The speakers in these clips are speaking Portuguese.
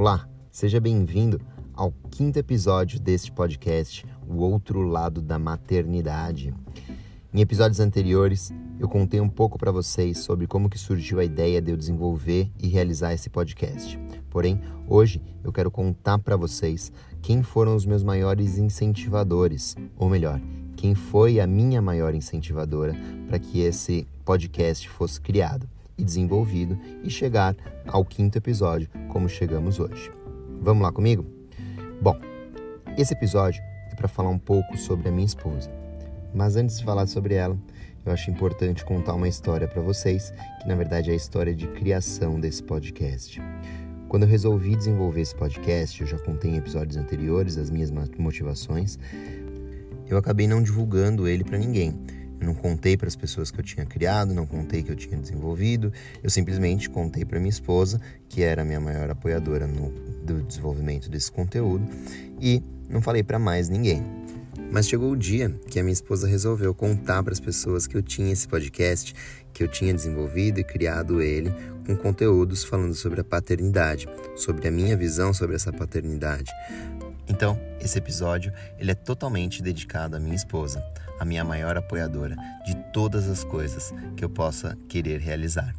Olá, seja bem-vindo ao quinto episódio deste podcast, O Outro Lado da Maternidade. Em episódios anteriores, eu contei um pouco para vocês sobre como que surgiu a ideia de eu desenvolver e realizar esse podcast. Porém, hoje eu quero contar para vocês quem foram os meus maiores incentivadores, ou melhor, quem foi a minha maior incentivadora para que esse podcast fosse criado e desenvolvido e chegar ao quinto episódio como chegamos hoje. Vamos lá comigo? Bom, esse episódio é para falar um pouco sobre a minha esposa. Mas antes de falar sobre ela, eu acho importante contar uma história para vocês, que na verdade é a história de criação desse podcast. Quando eu resolvi desenvolver esse podcast, eu já contei em episódios anteriores as minhas motivações, eu acabei não divulgando ele para ninguém. Eu não contei para as pessoas que eu tinha criado, não contei que eu tinha desenvolvido. Eu simplesmente contei para minha esposa, que era a minha maior apoiadora no do desenvolvimento desse conteúdo, e não falei para mais ninguém. Mas chegou o dia que a minha esposa resolveu contar para as pessoas que eu tinha esse podcast, que eu tinha desenvolvido e criado ele com conteúdos falando sobre a paternidade, sobre a minha visão sobre essa paternidade. Então, esse episódio ele é totalmente dedicado à minha esposa, a minha maior apoiadora de todas as coisas que eu possa querer realizar.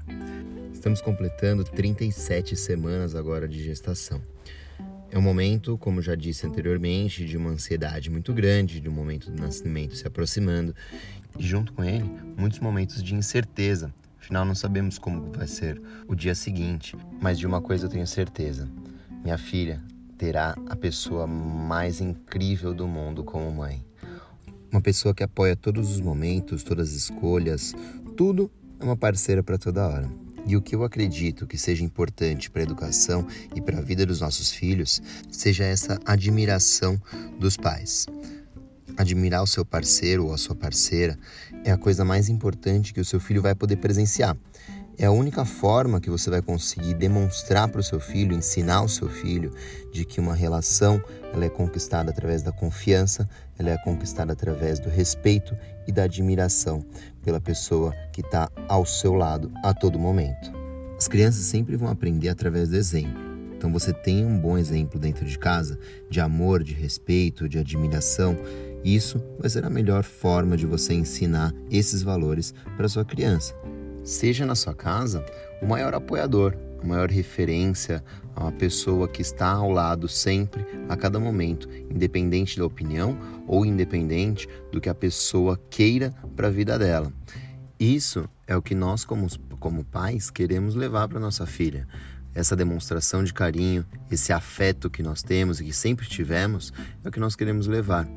Estamos completando 37 semanas agora de gestação. É um momento, como já disse anteriormente, de uma ansiedade muito grande, de um momento do nascimento se aproximando, e junto com ele, muitos momentos de incerteza. Afinal, não sabemos como vai ser o dia seguinte, mas de uma coisa eu tenho certeza: minha filha terá a pessoa mais incrível do mundo como mãe. Uma pessoa que apoia todos os momentos, todas as escolhas, tudo é uma parceira para toda hora. E o que eu acredito que seja importante para a educação e para a vida dos nossos filhos seja essa admiração dos pais. Admirar o seu parceiro ou a sua parceira é a coisa mais importante que o seu filho vai poder presenciar. É a única forma que você vai conseguir demonstrar para o seu filho, ensinar o seu filho de que uma relação ela é conquistada através da confiança, ela é conquistada através do respeito e da admiração pela pessoa que está ao seu lado a todo momento. As crianças sempre vão aprender através do exemplo. Então você tem um bom exemplo dentro de casa de amor, de respeito, de admiração. Isso vai ser a melhor forma de você ensinar esses valores para sua criança seja na sua casa o maior apoiador, a maior referência, uma pessoa que está ao lado sempre, a cada momento, independente da opinião ou independente do que a pessoa queira para a vida dela. Isso é o que nós, como, como pais, queremos levar para nossa filha. Essa demonstração de carinho, esse afeto que nós temos e que sempre tivemos, é o que nós queremos levar.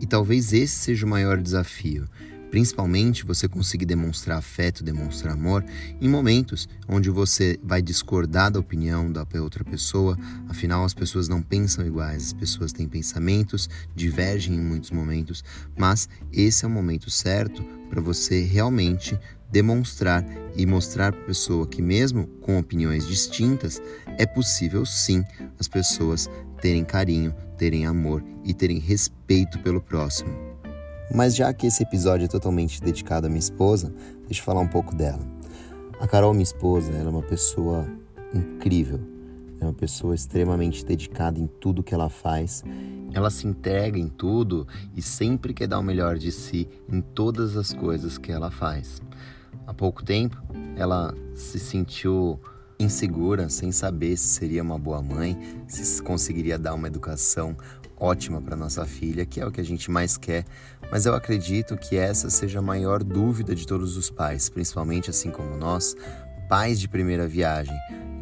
E talvez esse seja o maior desafio Principalmente você conseguir demonstrar afeto, demonstrar amor em momentos onde você vai discordar da opinião da outra pessoa, afinal as pessoas não pensam iguais, as pessoas têm pensamentos, divergem em muitos momentos, mas esse é o momento certo para você realmente demonstrar e mostrar para a pessoa que, mesmo com opiniões distintas, é possível sim as pessoas terem carinho, terem amor e terem respeito pelo próximo. Mas já que esse episódio é totalmente dedicado à minha esposa, deixa eu falar um pouco dela. A Carol, minha esposa, ela é uma pessoa incrível. É uma pessoa extremamente dedicada em tudo que ela faz. Ela se entrega em tudo e sempre quer dar o melhor de si em todas as coisas que ela faz. Há pouco tempo, ela se sentiu insegura, sem saber se seria uma boa mãe, se conseguiria dar uma educação ótima para nossa filha, que é o que a gente mais quer, mas eu acredito que essa seja a maior dúvida de todos os pais, principalmente assim como nós, pais de primeira viagem,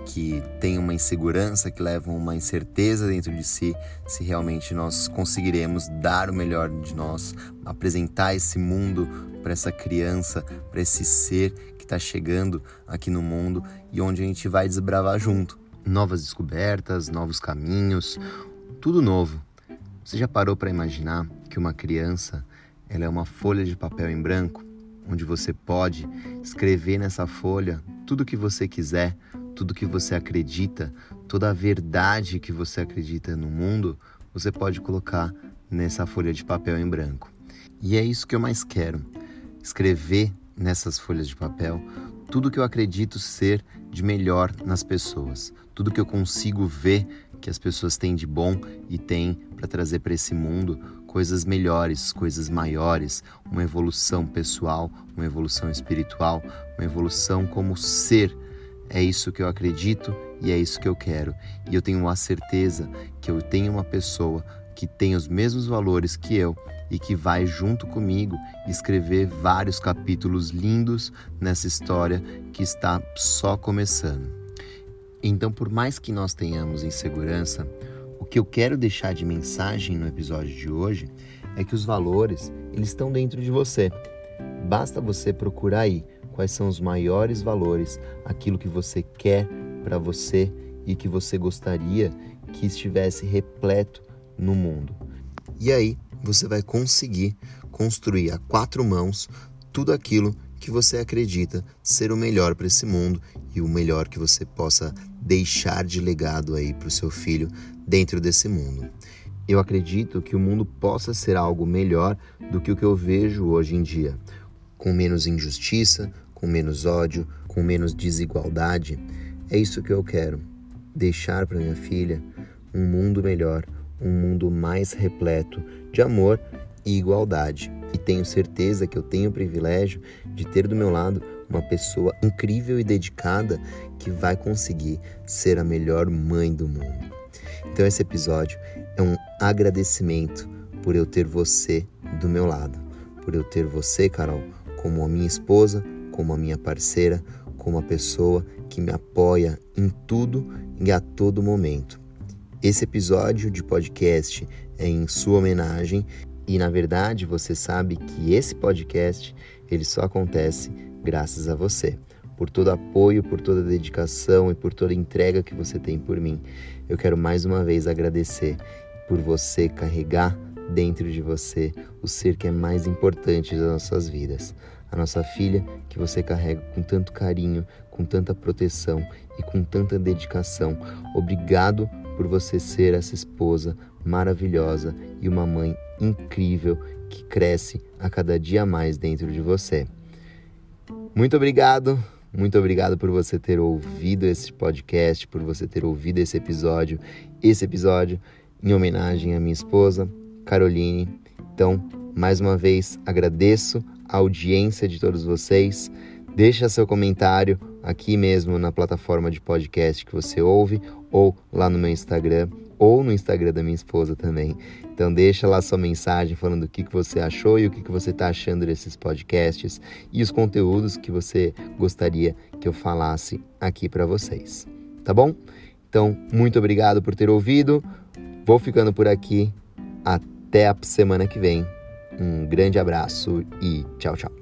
que têm uma insegurança, que levam uma incerteza dentro de si, se realmente nós conseguiremos dar o melhor de nós, apresentar esse mundo para essa criança, para esse ser que está chegando aqui no mundo e onde a gente vai desbravar junto. Novas descobertas, novos caminhos, tudo novo. Você já parou para imaginar que uma criança ela é uma folha de papel em branco, onde você pode escrever nessa folha tudo o que você quiser, tudo que você acredita, toda a verdade que você acredita no mundo, você pode colocar nessa folha de papel em branco. E é isso que eu mais quero: escrever nessas folhas de papel tudo que eu acredito ser de melhor nas pessoas, tudo que eu consigo ver que as pessoas têm de bom e têm para trazer para esse mundo coisas melhores, coisas maiores, uma evolução pessoal, uma evolução espiritual, uma evolução como ser. É isso que eu acredito e é isso que eu quero. E eu tenho a certeza que eu tenho uma pessoa que tem os mesmos valores que eu e que vai junto comigo escrever vários capítulos lindos nessa história que está só começando. Então, por mais que nós tenhamos insegurança, que eu quero deixar de mensagem no episódio de hoje é que os valores, eles estão dentro de você. Basta você procurar aí quais são os maiores valores, aquilo que você quer para você e que você gostaria que estivesse repleto no mundo. E aí você vai conseguir construir a quatro mãos tudo aquilo que você acredita ser o melhor para esse mundo e o melhor que você possa deixar de legado aí para o seu filho dentro desse mundo. Eu acredito que o mundo possa ser algo melhor do que o que eu vejo hoje em dia, com menos injustiça, com menos ódio, com menos desigualdade. É isso que eu quero, deixar para minha filha um mundo melhor, um mundo mais repleto de amor e igualdade. E tenho certeza que eu tenho o privilégio de ter do meu lado uma pessoa incrível e dedicada que vai conseguir ser a melhor mãe do mundo. Então, esse episódio é um agradecimento por eu ter você do meu lado, por eu ter você, Carol, como a minha esposa, como a minha parceira, como a pessoa que me apoia em tudo e a todo momento. Esse episódio de podcast é em sua homenagem e na verdade você sabe que esse podcast ele só acontece graças a você, por todo apoio, por toda dedicação e por toda entrega que você tem por mim. Eu quero mais uma vez agradecer por você carregar dentro de você o ser que é mais importante das nossas vidas. A nossa filha que você carrega com tanto carinho, com tanta proteção e com tanta dedicação. Obrigado por você ser essa esposa maravilhosa e uma mãe incrível que cresce a cada dia mais dentro de você. Muito obrigado, muito obrigado por você ter ouvido esse podcast, por você ter ouvido esse episódio, esse episódio em homenagem à minha esposa, Caroline. Então, mais uma vez, agradeço a audiência de todos vocês. Deixa seu comentário aqui mesmo na plataforma de podcast que você ouve ou lá no meu Instagram ou no Instagram da minha esposa também. Então deixa lá sua mensagem falando o que, que você achou e o que, que você está achando desses podcasts e os conteúdos que você gostaria que eu falasse aqui para vocês. Tá bom? Então, muito obrigado por ter ouvido. Vou ficando por aqui. Até a semana que vem. Um grande abraço e tchau, tchau.